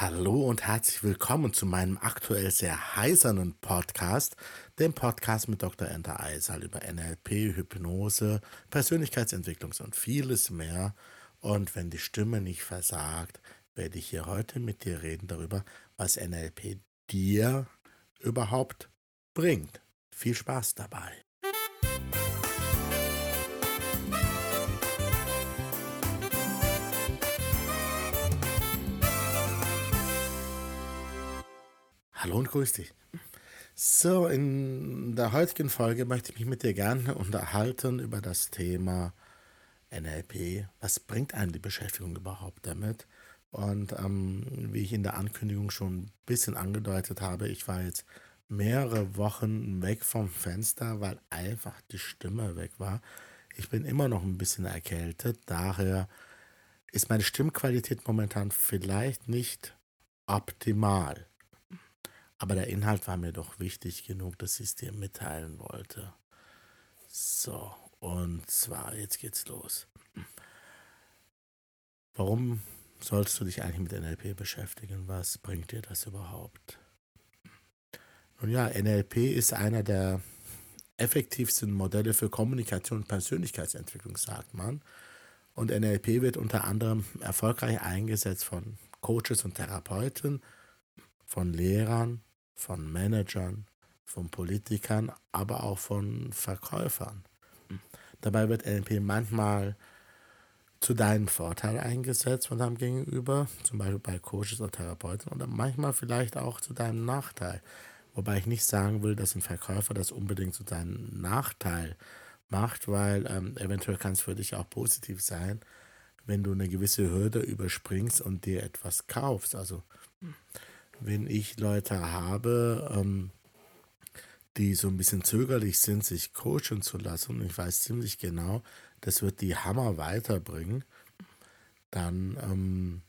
Hallo und herzlich willkommen zu meinem aktuell sehr heisernen Podcast, dem Podcast mit Dr. Enter Eisal über NLP, Hypnose, Persönlichkeitsentwicklung und vieles mehr. Und wenn die Stimme nicht versagt, werde ich hier heute mit dir reden darüber, was NLP dir überhaupt bringt. Viel Spaß dabei. Hallo und grüß dich. So, in der heutigen Folge möchte ich mich mit dir gerne unterhalten über das Thema NLP. Was bringt einem die Beschäftigung überhaupt damit? Und ähm, wie ich in der Ankündigung schon ein bisschen angedeutet habe, ich war jetzt mehrere Wochen weg vom Fenster, weil einfach die Stimme weg war. Ich bin immer noch ein bisschen erkältet, daher ist meine Stimmqualität momentan vielleicht nicht optimal. Aber der Inhalt war mir doch wichtig genug, dass ich es dir mitteilen wollte. So, und zwar, jetzt geht's los. Warum sollst du dich eigentlich mit NLP beschäftigen? Was bringt dir das überhaupt? Nun ja, NLP ist einer der effektivsten Modelle für Kommunikation und Persönlichkeitsentwicklung, sagt man. Und NLP wird unter anderem erfolgreich eingesetzt von Coaches und Therapeuten, von Lehrern, von Managern, von Politikern, aber auch von Verkäufern. Dabei wird NLP manchmal zu deinem Vorteil eingesetzt von deinem Gegenüber, zum Beispiel bei Coaches oder Therapeuten, oder manchmal vielleicht auch zu deinem Nachteil. Wobei ich nicht sagen will, dass ein Verkäufer das unbedingt zu deinem Nachteil macht, weil ähm, eventuell kann es für dich auch positiv sein, wenn du eine gewisse Hürde überspringst und dir etwas kaufst. Also wenn ich Leute habe, ähm, die so ein bisschen zögerlich sind, sich coachen zu lassen, und ich weiß ziemlich genau, das wird die Hammer weiterbringen, dann ähm,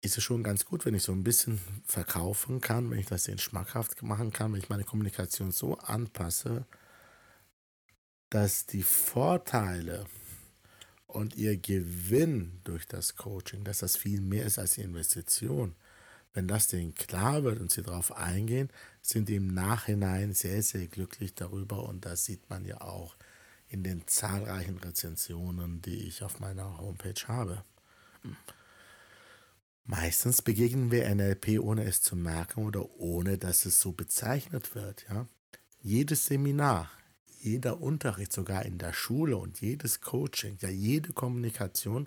ist es schon ganz gut, wenn ich so ein bisschen verkaufen kann, wenn ich das den schmackhaft machen kann, wenn ich meine Kommunikation so anpasse, dass die Vorteile und ihr Gewinn durch das Coaching, dass das viel mehr ist als die Investition, wenn das denen klar wird und sie darauf eingehen, sind die im Nachhinein sehr, sehr glücklich darüber. Und das sieht man ja auch in den zahlreichen Rezensionen, die ich auf meiner Homepage habe. Meistens begegnen wir NLP, ohne es zu merken oder ohne dass es so bezeichnet wird. Ja? Jedes Seminar, jeder Unterricht, sogar in der Schule und jedes Coaching, ja jede Kommunikation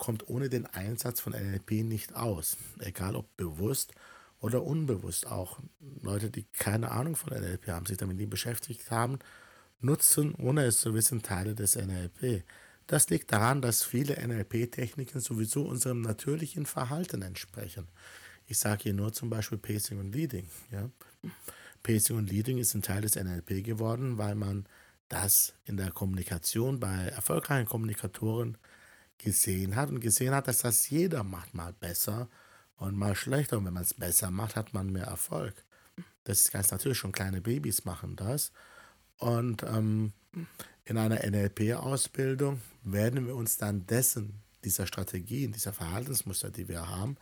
kommt ohne den Einsatz von NLP nicht aus. Egal ob bewusst oder unbewusst. Auch Leute, die keine Ahnung von NLP haben, sich damit nie beschäftigt haben, nutzen, ohne es zu wissen, Teile des NLP. Das liegt daran, dass viele NLP-Techniken sowieso unserem natürlichen Verhalten entsprechen. Ich sage hier nur zum Beispiel Pacing und Leading. Ja? Pacing und Leading ist ein Teil des NLP geworden, weil man das in der Kommunikation bei erfolgreichen Kommunikatoren gesehen hat und gesehen hat, dass das jeder macht, mal besser und mal schlechter. Und wenn man es besser macht, hat man mehr Erfolg. Das ist ganz natürlich, schon kleine Babys machen das. Und ähm, in einer NLP-Ausbildung werden wir uns dann dessen, dieser Strategien, dieser Verhaltensmuster, die wir haben,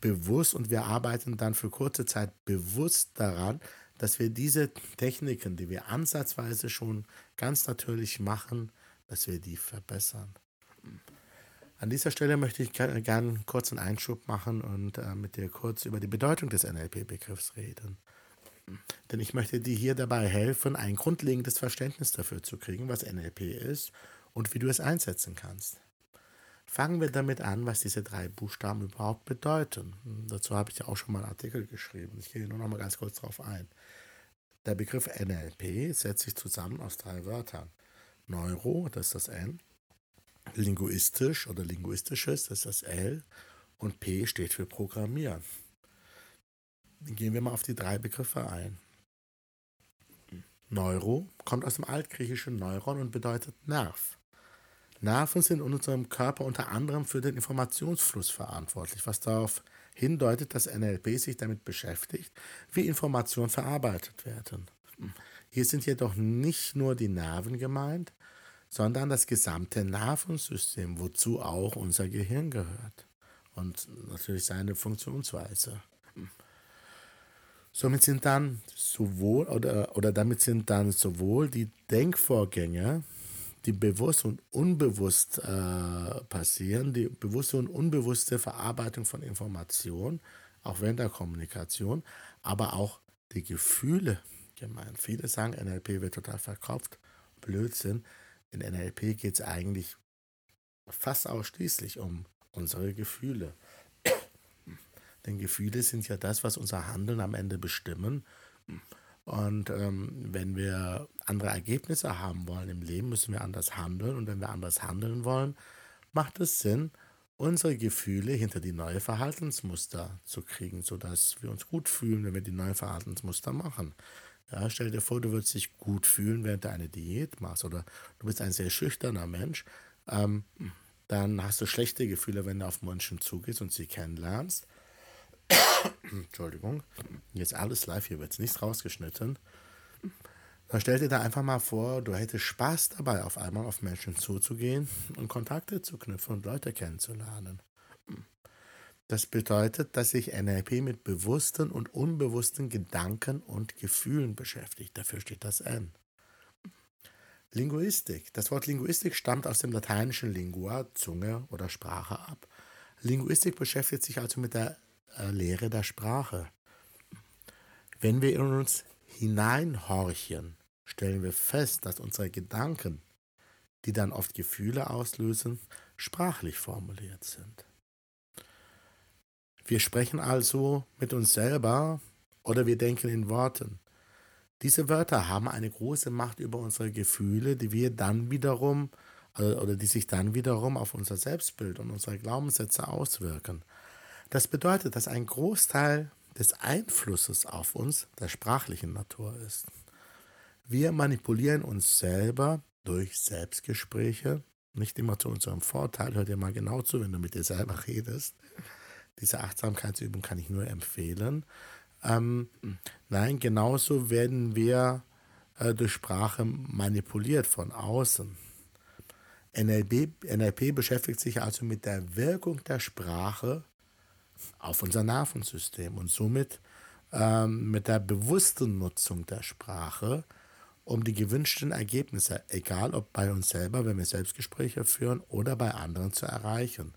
bewusst und wir arbeiten dann für kurze Zeit bewusst daran, dass wir diese Techniken, die wir ansatzweise schon ganz natürlich machen, dass wir die verbessern. An dieser Stelle möchte ich gerne kurz einen Einschub machen und äh, mit dir kurz über die Bedeutung des NLP-Begriffs reden. Denn ich möchte dir hier dabei helfen, ein grundlegendes Verständnis dafür zu kriegen, was NLP ist und wie du es einsetzen kannst. Fangen wir damit an, was diese drei Buchstaben überhaupt bedeuten. Dazu habe ich ja auch schon mal einen Artikel geschrieben. Ich gehe nur noch mal ganz kurz darauf ein. Der Begriff NLP setzt sich zusammen aus drei Wörtern. Neuro, das ist das N, linguistisch oder linguistisches, das ist das L, und P steht für Programmieren. Gehen wir mal auf die drei Begriffe ein. Neuro kommt aus dem altgriechischen Neuron und bedeutet Nerv. Nerven sind in unserem Körper unter anderem für den Informationsfluss verantwortlich, was darauf hindeutet, dass NLP sich damit beschäftigt, wie Informationen verarbeitet werden. Hier sind jedoch nicht nur die Nerven gemeint, sondern das gesamte Nervensystem, wozu auch unser Gehirn gehört. und natürlich seine Funktionsweise. Somit sind dann sowohl oder, oder damit sind dann sowohl die Denkvorgänge, die bewusst und unbewusst äh, passieren, die bewusste und unbewusste Verarbeitung von Informationen, auch während der Kommunikation, aber auch die Gefühle gemeint. Viele sagen, NLP wird total verkauft. Blödsinn. In NLP geht es eigentlich fast ausschließlich um unsere Gefühle. Denn Gefühle sind ja das, was unser Handeln am Ende bestimmen. Und ähm, wenn wir andere Ergebnisse haben wollen im Leben, müssen wir anders handeln. Und wenn wir anders handeln wollen, macht es Sinn, unsere Gefühle hinter die neuen Verhaltensmuster zu kriegen, sodass wir uns gut fühlen, wenn wir die neuen Verhaltensmuster machen. Ja, stell dir vor, du würdest dich gut fühlen, während du eine Diät machst oder du bist ein sehr schüchterner Mensch. Ähm, dann hast du schlechte Gefühle, wenn du auf Menschen zugehst und sie kennenlernst. Entschuldigung, jetzt alles live, hier wird nichts rausgeschnitten. Dann stell dir da einfach mal vor, du hättest Spaß dabei, auf einmal auf Menschen zuzugehen und Kontakte zu knüpfen und Leute kennenzulernen. Das bedeutet, dass sich NLP mit bewussten und unbewussten Gedanken und Gefühlen beschäftigt. Dafür steht das N. Linguistik. Das Wort Linguistik stammt aus dem lateinischen Lingua, Zunge oder Sprache ab. Linguistik beschäftigt sich also mit der äh, Lehre der Sprache. Wenn wir in uns hineinhorchen, stellen wir fest, dass unsere Gedanken, die dann oft Gefühle auslösen, sprachlich formuliert sind. Wir sprechen also mit uns selber oder wir denken in Worten. Diese Wörter haben eine große Macht über unsere Gefühle, die wir dann wiederum äh, oder die sich dann wiederum auf unser Selbstbild und unsere Glaubenssätze auswirken. Das bedeutet, dass ein Großteil des Einflusses auf uns der sprachlichen Natur ist. Wir manipulieren uns selber durch Selbstgespräche, nicht immer zu unserem Vorteil. Hör dir mal genau zu, wenn du mit dir selber redest. Diese Achtsamkeitsübung kann ich nur empfehlen. Ähm, nein, genauso werden wir äh, durch Sprache manipuliert von außen. NLP, NLP beschäftigt sich also mit der Wirkung der Sprache auf unser Nervensystem und somit ähm, mit der bewussten Nutzung der Sprache, um die gewünschten Ergebnisse, egal ob bei uns selber, wenn wir Selbstgespräche führen, oder bei anderen zu erreichen.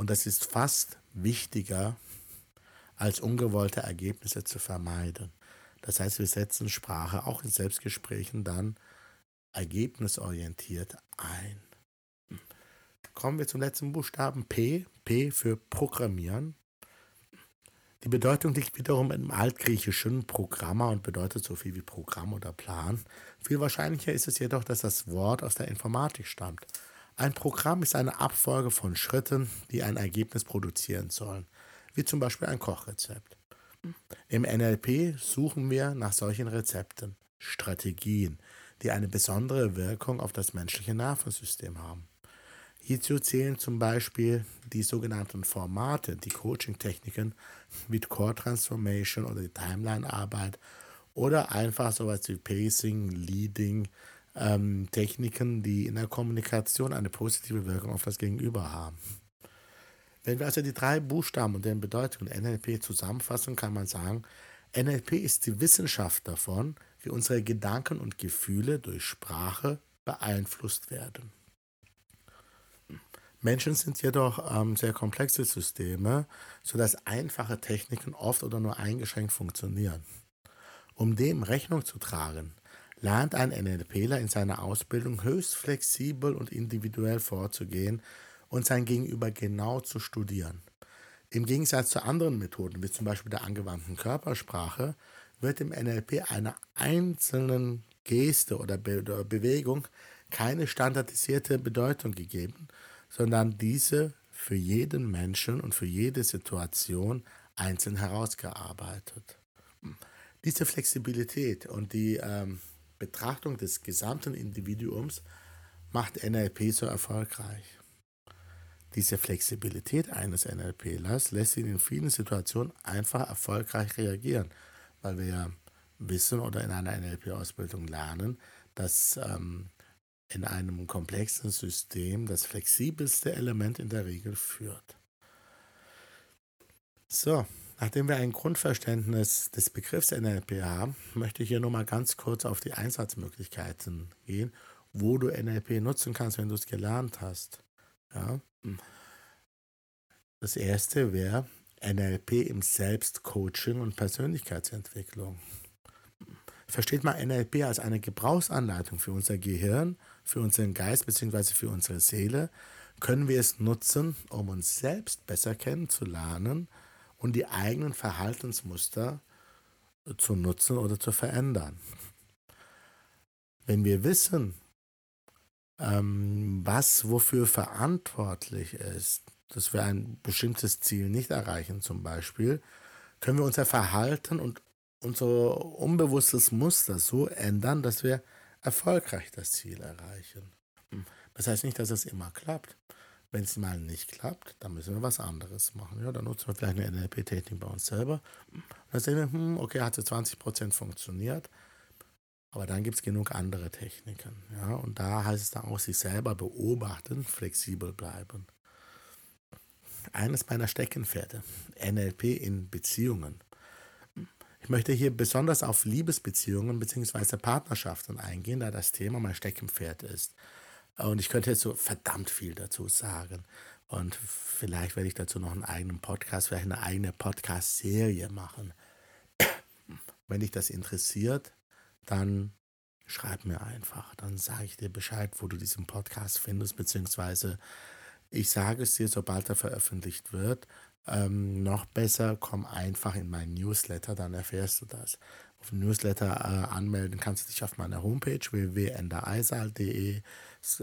Und das ist fast wichtiger als ungewollte Ergebnisse zu vermeiden. Das heißt, wir setzen Sprache auch in Selbstgesprächen dann ergebnisorientiert ein. Kommen wir zum letzten Buchstaben P. P für Programmieren. Die Bedeutung liegt wiederum im altgriechischen Programma und bedeutet so viel wie Programm oder Plan. Viel wahrscheinlicher ist es jedoch, dass das Wort aus der Informatik stammt. Ein Programm ist eine Abfolge von Schritten, die ein Ergebnis produzieren sollen wie zum Beispiel ein Kochrezept. Im NLP suchen wir nach solchen Rezepten, Strategien, die eine besondere Wirkung auf das menschliche Nervensystem haben. Hierzu zählen zum Beispiel die sogenannten Formate, die Coaching-Techniken wie Core Transformation oder die Timeline-Arbeit oder einfach sowas wie Pacing, Leading, ähm, Techniken, die in der Kommunikation eine positive Wirkung auf das Gegenüber haben. Wenn wir also die drei Buchstaben und deren Bedeutung NLP zusammenfassen, kann man sagen, NLP ist die Wissenschaft davon, wie unsere Gedanken und Gefühle durch Sprache beeinflusst werden. Menschen sind jedoch ähm, sehr komplexe Systeme, sodass einfache Techniken oft oder nur eingeschränkt funktionieren. Um dem Rechnung zu tragen, lernt ein NLPler in seiner Ausbildung höchst flexibel und individuell vorzugehen, und sein Gegenüber genau zu studieren. Im Gegensatz zu anderen Methoden, wie zum Beispiel der angewandten Körpersprache, wird im NLP einer einzelnen Geste oder, Be oder Bewegung keine standardisierte Bedeutung gegeben, sondern diese für jeden Menschen und für jede Situation einzeln herausgearbeitet. Diese Flexibilität und die ähm, Betrachtung des gesamten Individuums macht NLP so erfolgreich. Diese Flexibilität eines NLPlers lässt ihn in vielen Situationen einfach erfolgreich reagieren, weil wir ja wissen oder in einer NLP-Ausbildung lernen, dass ähm, in einem komplexen System das flexibelste Element in der Regel führt. So, nachdem wir ein Grundverständnis des Begriffs NLP haben, möchte ich hier nochmal ganz kurz auf die Einsatzmöglichkeiten gehen, wo du NLP nutzen kannst, wenn du es gelernt hast. Ja? Das erste wäre NLP im Selbstcoaching und Persönlichkeitsentwicklung. Versteht mal NLP als eine Gebrauchsanleitung für unser Gehirn, für unseren Geist bzw. für unsere Seele, können wir es nutzen, um uns selbst besser kennenzulernen und die eigenen Verhaltensmuster zu nutzen oder zu verändern. Wenn wir wissen, ähm, was wofür verantwortlich ist, dass wir ein bestimmtes Ziel nicht erreichen zum Beispiel, können wir unser Verhalten und unser unbewusstes Muster so ändern, dass wir erfolgreich das Ziel erreichen. Das heißt nicht, dass es immer klappt. Wenn es mal nicht klappt, dann müssen wir was anderes machen. Ja, dann nutzen wir vielleicht eine NLP-Technik bei uns selber. Dann sehen wir, hm, okay, hat zu 20% funktioniert. Aber dann gibt es genug andere Techniken. Ja, und da heißt es dann auch, sich selber beobachten, flexibel bleiben. Eines meiner Steckenpferde, NLP in Beziehungen. Ich möchte hier besonders auf Liebesbeziehungen bzw. Partnerschaften eingehen, da das Thema mein Steckenpferd ist. Und ich könnte jetzt so verdammt viel dazu sagen. Und vielleicht werde ich dazu noch einen eigenen Podcast, vielleicht eine eigene Podcast-Serie machen. Wenn dich das interessiert, dann schreib mir einfach. Dann sage ich dir Bescheid, wo du diesen Podcast findest, beziehungsweise ich sage es dir, sobald er veröffentlicht wird. Ähm, noch besser, komm einfach in meinen Newsletter, dann erfährst du das. Auf den Newsletter äh, anmelden kannst du dich auf meiner Homepage www.endereisal.de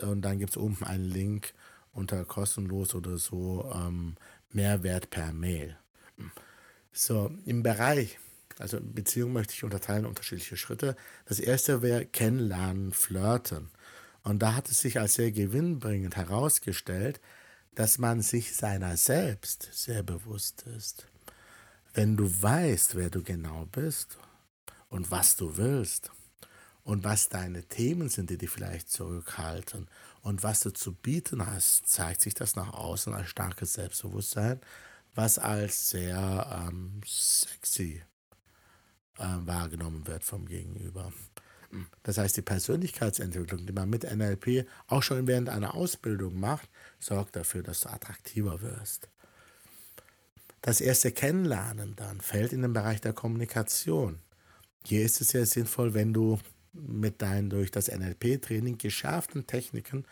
und dann gibt es oben einen Link unter kostenlos oder so ähm, Mehrwert per Mail. So, im Bereich, also Beziehung möchte ich unterteilen unterschiedliche Schritte. Das erste wäre Kennenlernen, Flirten. Und da hat es sich als sehr gewinnbringend herausgestellt, dass man sich seiner selbst sehr bewusst ist. Wenn du weißt, wer du genau bist und was du willst und was deine Themen sind, die dich vielleicht zurückhalten und was du zu bieten hast, zeigt sich das nach außen als starkes Selbstbewusstsein, was als sehr ähm, sexy äh, wahrgenommen wird vom Gegenüber. Das heißt, die Persönlichkeitsentwicklung, die man mit NLP auch schon während einer Ausbildung macht, sorgt dafür, dass du attraktiver wirst. Das erste Kennenlernen dann fällt in den Bereich der Kommunikation. Hier ist es sehr sinnvoll, wenn du mit deinen durch das NLP-Training geschärften Techniken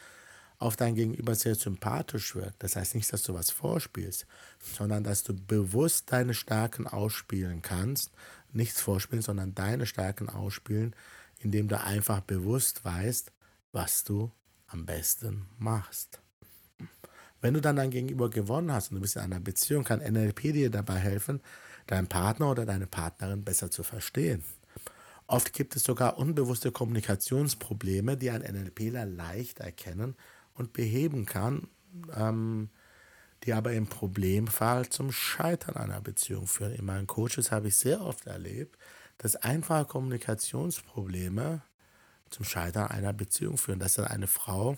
auf dein Gegenüber sehr sympathisch wirkt. Das heißt nicht, dass du was vorspielst, sondern dass du bewusst deine Stärken ausspielen kannst. Nichts vorspielen, sondern deine Stärken ausspielen, indem du einfach bewusst weißt, was du am besten machst. Wenn du dann dein Gegenüber gewonnen hast und du bist in einer Beziehung, kann NLP dir dabei helfen, deinen Partner oder deine Partnerin besser zu verstehen. Oft gibt es sogar unbewusste Kommunikationsprobleme, die ein NLPler leicht erkennen und beheben kann, ähm, die aber im Problemfall zum Scheitern einer Beziehung führen. In meinen Coaches habe ich sehr oft erlebt, dass einfache Kommunikationsprobleme zum Scheitern einer Beziehung führen, dass dann eine Frau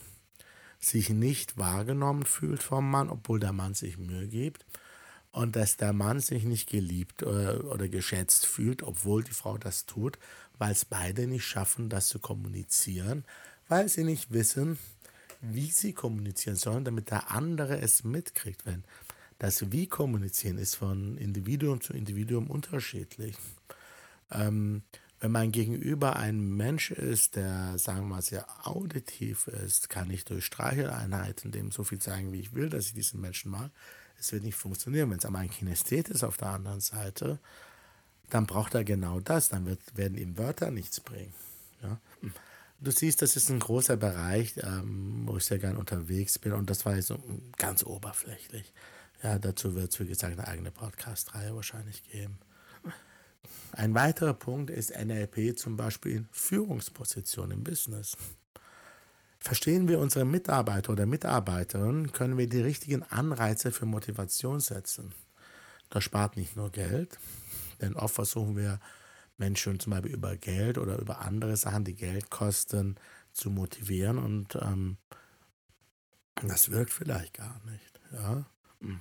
sich nicht wahrgenommen fühlt vom Mann, obwohl der Mann sich Mühe gibt und dass der Mann sich nicht geliebt oder, oder geschätzt fühlt, obwohl die Frau das tut, weil es beide nicht schaffen, das zu kommunizieren, weil sie nicht wissen, wie sie kommunizieren sollen, damit der andere es mitkriegt. Wenn das Wie kommunizieren ist von Individuum zu Individuum unterschiedlich. Ähm, wenn mein Gegenüber ein Mensch ist, der, sagen wir mal, sehr auditiv ist, kann ich durch Streicheleinheiten dem so viel sagen, wie ich will, dass ich diesen Menschen mag. Es wird nicht funktionieren. Wenn es aber ein Kinesthet ist auf der anderen Seite, dann braucht er genau das. Dann wird, werden ihm Wörter nichts bringen. Ja? Du siehst, das ist ein großer Bereich, ähm, wo ich sehr gern unterwegs bin und das war jetzt so ganz oberflächlich. Ja, dazu wird es, wie gesagt, eine eigene Podcast-Reihe wahrscheinlich geben. Ein weiterer Punkt ist NLP zum Beispiel in Führungspositionen im Business. Verstehen wir unsere Mitarbeiter oder Mitarbeiterinnen, können wir die richtigen Anreize für Motivation setzen. Das spart nicht nur Geld, denn oft versuchen wir Menschen zum Beispiel über Geld oder über andere Sachen, die Geld kosten, zu motivieren und ähm, das wirkt vielleicht gar nicht. Ja? Hm.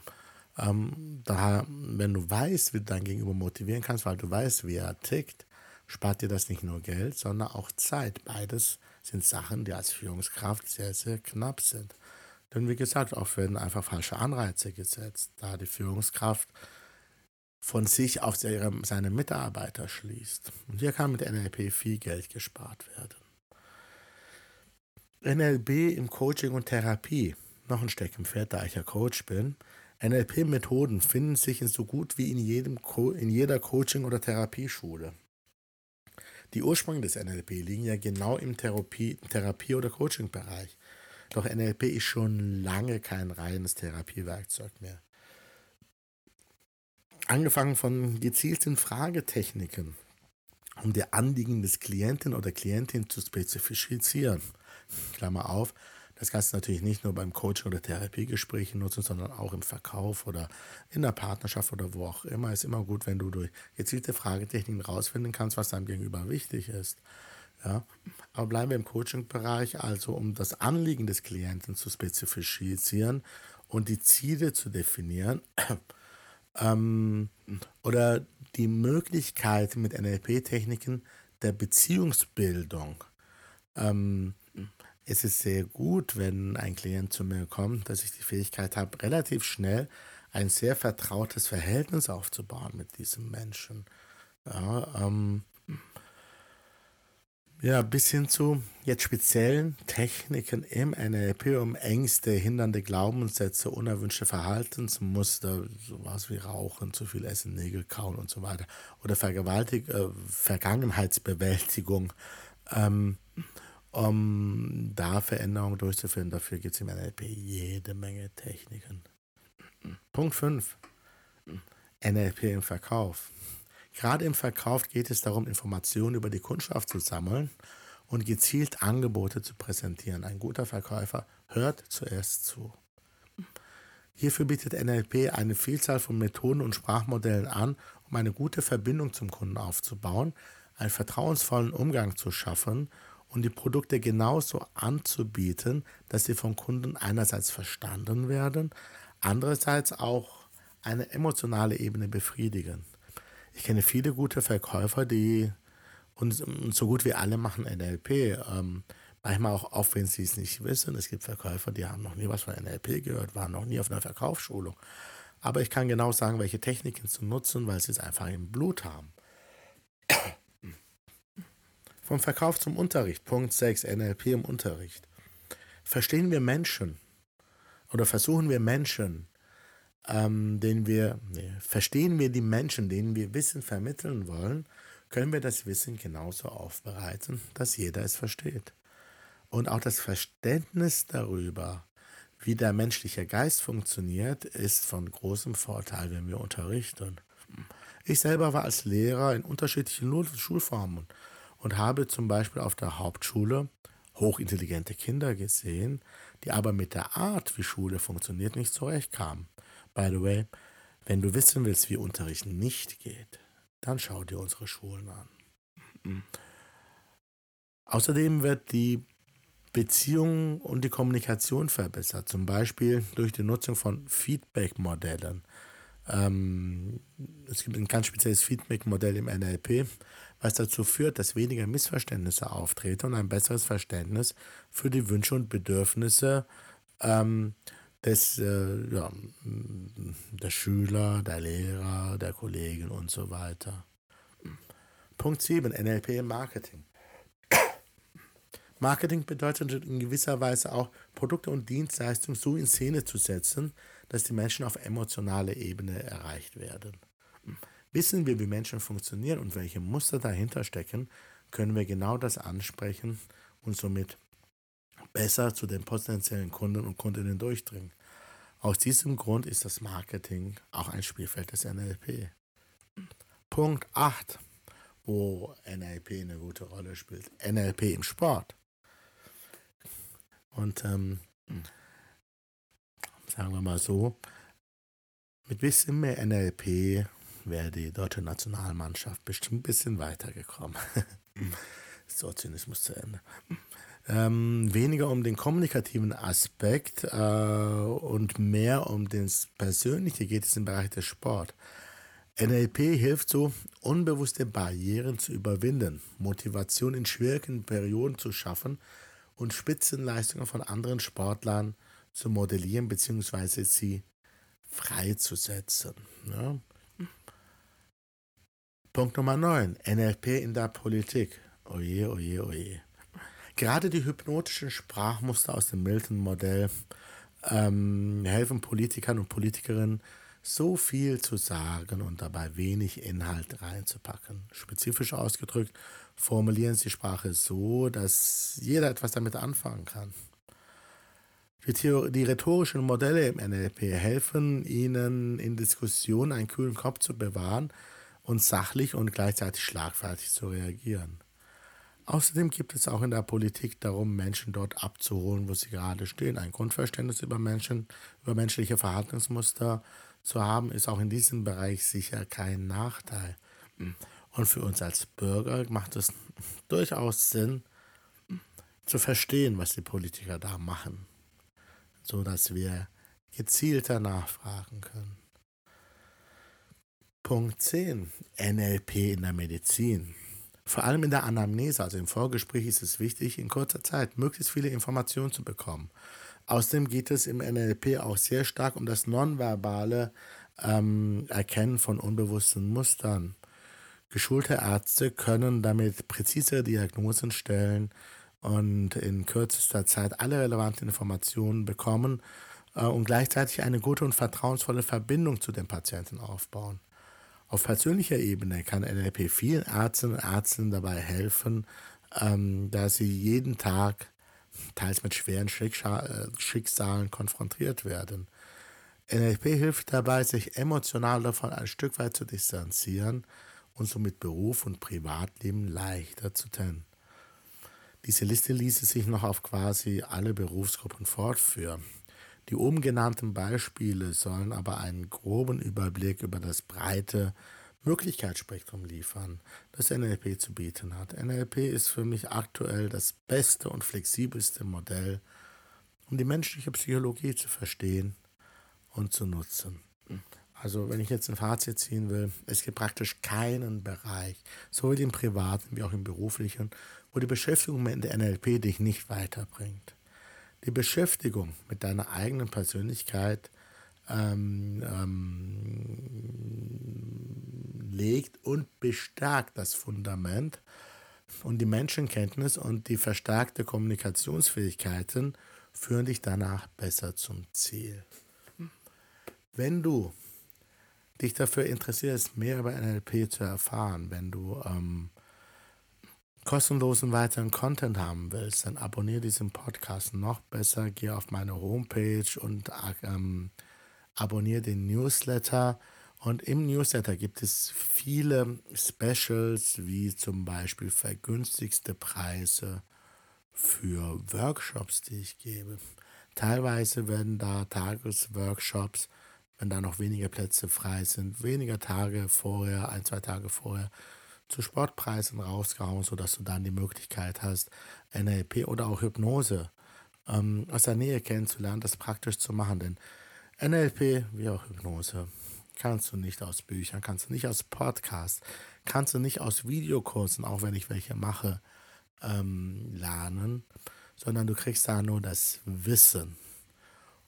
Ähm, daher, wenn du weißt, wie du dein Gegenüber motivieren kannst, weil du weißt, wie er tickt, spart dir das nicht nur Geld, sondern auch Zeit. Beides sind Sachen, die als Führungskraft sehr, sehr knapp sind. Denn wie gesagt, oft werden einfach falsche Anreize gesetzt, da die Führungskraft von sich auf seine Mitarbeiter schließt. Und hier kann mit NLP viel Geld gespart werden. NLP im Coaching und Therapie. Noch ein Steckenpferd, da ich ja Coach bin. NLP-Methoden finden sich in so gut wie in, jedem in jeder Coaching- oder Therapieschule. Die Ursprünge des NLP liegen ja genau im Therapie-, Therapie oder Coaching-Bereich. Doch NLP ist schon lange kein reines Therapiewerkzeug mehr. Angefangen von gezielten Fragetechniken, um die Anliegen des Klienten oder Klientin zu spezifizieren. Klammer auf, das kannst du natürlich nicht nur beim Coaching oder Therapiegesprächen nutzen, sondern auch im Verkauf oder in der Partnerschaft oder wo auch immer. Es ist immer gut, wenn du durch gezielte Fragetechniken rausfinden kannst, was deinem Gegenüber wichtig ist. Ja, aber bleiben wir im Coaching-Bereich, also um das Anliegen des Klienten zu spezifizieren und die Ziele zu definieren ähm, oder die Möglichkeit mit NLP-Techniken der Beziehungsbildung. Ähm, es ist sehr gut, wenn ein Klient zu mir kommt, dass ich die Fähigkeit habe, relativ schnell ein sehr vertrautes Verhältnis aufzubauen mit diesem Menschen. Ja, ähm, ja, bis hin zu jetzt speziellen Techniken im NLP, um Ängste, hindernde Glaubenssätze, unerwünschte Verhaltensmuster, sowas wie Rauchen, zu viel Essen, Nägel kauen und so weiter, oder Vergewaltig äh, Vergangenheitsbewältigung, ähm, um da Veränderungen durchzuführen. Dafür gibt es im NLP jede Menge Techniken. Punkt 5. NLP im Verkauf. Gerade im Verkauf geht es darum, Informationen über die Kundschaft zu sammeln und gezielt Angebote zu präsentieren. Ein guter Verkäufer hört zuerst zu. Hierfür bietet NLP eine Vielzahl von Methoden und Sprachmodellen an, um eine gute Verbindung zum Kunden aufzubauen, einen vertrauensvollen Umgang zu schaffen und die Produkte genauso anzubieten, dass sie vom Kunden einerseits verstanden werden, andererseits auch eine emotionale Ebene befriedigen. Ich kenne viele gute Verkäufer, die und, so gut wie alle machen NLP. Ähm, manchmal auch, auch wenn sie es nicht wissen. Es gibt Verkäufer, die haben noch nie was von NLP gehört, waren noch nie auf einer Verkaufsschulung. Aber ich kann genau sagen, welche Techniken zu nutzen, weil sie es einfach im Blut haben. Vom Verkauf zum Unterricht. Punkt 6. NLP im Unterricht. Verstehen wir Menschen oder versuchen wir Menschen ähm, den wir, nee, verstehen wir die Menschen, denen wir Wissen vermitteln wollen, können wir das Wissen genauso aufbereiten, dass jeder es versteht. Und auch das Verständnis darüber, wie der menschliche Geist funktioniert, ist von großem Vorteil, wenn wir unterrichten. Ich selber war als Lehrer in unterschiedlichen Schulformen und habe zum Beispiel auf der Hauptschule hochintelligente Kinder gesehen, die aber mit der Art, wie Schule funktioniert, nicht zurechtkamen. By the way, wenn du wissen willst, wie Unterricht nicht geht, dann schau dir unsere Schulen an. Mhm. Außerdem wird die Beziehung und die Kommunikation verbessert, zum Beispiel durch die Nutzung von Feedback-Modellen. Ähm, es gibt ein ganz spezielles Feedback-Modell im NLP, was dazu führt, dass weniger Missverständnisse auftreten und ein besseres Verständnis für die Wünsche und Bedürfnisse ähm, des, äh, ja, der Schüler, der Lehrer, der Kollegen und so weiter. Punkt 7, NLP im Marketing. Marketing bedeutet in gewisser Weise auch, Produkte und Dienstleistungen so in Szene zu setzen, dass die Menschen auf emotionaler Ebene erreicht werden. Wissen wir, wie Menschen funktionieren und welche Muster dahinter stecken, können wir genau das ansprechen und somit besser zu den potenziellen Kunden und Kundinnen durchdringen. Aus diesem Grund ist das Marketing auch ein Spielfeld des NLP. Punkt 8, wo NLP eine gute Rolle spielt. NLP im Sport. Und ähm, sagen wir mal so, mit bisschen mehr NLP wäre die deutsche Nationalmannschaft bestimmt ein bisschen weitergekommen. so, Zynismus zu Ende. Ähm, weniger um den kommunikativen Aspekt äh, und mehr um das Persönliche geht es im Bereich des Sport. NLP hilft so, unbewusste Barrieren zu überwinden, Motivation in schwierigen Perioden zu schaffen und Spitzenleistungen von anderen Sportlern zu modellieren bzw. sie freizusetzen. Ja. Punkt Nummer 9. NLP in der Politik. Oje, oje, oje. Gerade die hypnotischen Sprachmuster aus dem Milton-Modell ähm, helfen Politikern und Politikerinnen, so viel zu sagen und dabei wenig Inhalt reinzupacken. Spezifisch ausgedrückt formulieren sie Sprache so, dass jeder etwas damit anfangen kann. Die, Theor die rhetorischen Modelle im NLP helfen Ihnen in Diskussionen einen kühlen Kopf zu bewahren und sachlich und gleichzeitig schlagfertig zu reagieren. Außerdem gibt es auch in der Politik darum, Menschen dort abzuholen, wo sie gerade stehen. Ein Grundverständnis über Menschen, über menschliche Verhaltensmuster zu haben, ist auch in diesem Bereich sicher kein Nachteil. Und für uns als Bürger macht es durchaus Sinn, zu verstehen, was die Politiker da machen, so dass wir gezielter nachfragen können. Punkt 10. NLP in der Medizin. Vor allem in der Anamnese, also im Vorgespräch, ist es wichtig, in kurzer Zeit möglichst viele Informationen zu bekommen. Außerdem geht es im NLP auch sehr stark um das nonverbale ähm, Erkennen von unbewussten Mustern. Geschulte Ärzte können damit präzise Diagnosen stellen und in kürzester Zeit alle relevanten Informationen bekommen äh, und gleichzeitig eine gute und vertrauensvolle Verbindung zu dem Patienten aufbauen. Auf persönlicher Ebene kann NLP vielen Ärzten und Ärzten dabei helfen, ähm, da sie jeden Tag teils mit schweren äh, Schicksalen konfrontiert werden. NLP hilft dabei, sich emotional davon ein Stück weit zu distanzieren und somit Beruf und Privatleben leichter zu trennen. Diese Liste ließe sich noch auf quasi alle Berufsgruppen fortführen. Die oben genannten Beispiele sollen aber einen groben Überblick über das breite Möglichkeitsspektrum liefern, das NLP zu bieten hat. NLP ist für mich aktuell das beste und flexibelste Modell, um die menschliche Psychologie zu verstehen und zu nutzen. Also wenn ich jetzt ein Fazit ziehen will, es gibt praktisch keinen Bereich, sowohl im privaten wie auch im beruflichen, wo die Beschäftigung mit der NLP dich nicht weiterbringt die Beschäftigung mit deiner eigenen Persönlichkeit ähm, ähm, legt und bestärkt das Fundament und die Menschenkenntnis und die verstärkte Kommunikationsfähigkeiten führen dich danach besser zum Ziel. Wenn du dich dafür interessierst, mehr über NLP zu erfahren, wenn du ähm, kostenlosen weiteren Content haben willst, dann abonniere diesen Podcast noch besser. Geh auf meine Homepage und ähm, abonniere den Newsletter. Und im Newsletter gibt es viele Specials, wie zum Beispiel vergünstigste Preise für Workshops, die ich gebe. Teilweise werden da Tagesworkshops, wenn da noch weniger Plätze frei sind, weniger Tage vorher, ein, zwei Tage vorher, zu Sportpreisen rausgehauen, sodass du dann die Möglichkeit hast, NLP oder auch Hypnose ähm, aus der Nähe kennenzulernen, das praktisch zu machen. Denn NLP wie auch Hypnose kannst du nicht aus Büchern, kannst du nicht aus Podcasts, kannst du nicht aus Videokursen, auch wenn ich welche mache, ähm, lernen, sondern du kriegst da nur das Wissen.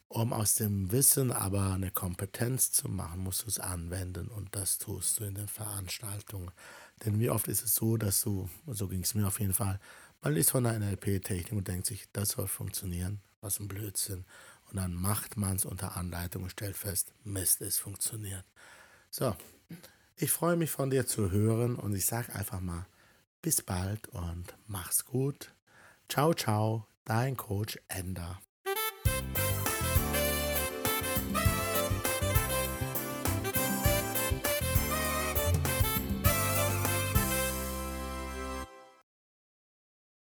Um aus dem Wissen aber eine Kompetenz zu machen, musst du es anwenden und das tust du in den Veranstaltungen. Denn wie oft ist es so, dass du, so ging es mir auf jeden Fall, man liest von einer NLP-Technik und denkt sich, das soll funktionieren, was ein Blödsinn. Und dann macht man es unter Anleitung und stellt fest, Mist, es funktioniert. So, ich freue mich von dir zu hören und ich sage einfach mal, bis bald und mach's gut. Ciao, ciao, dein Coach Ender.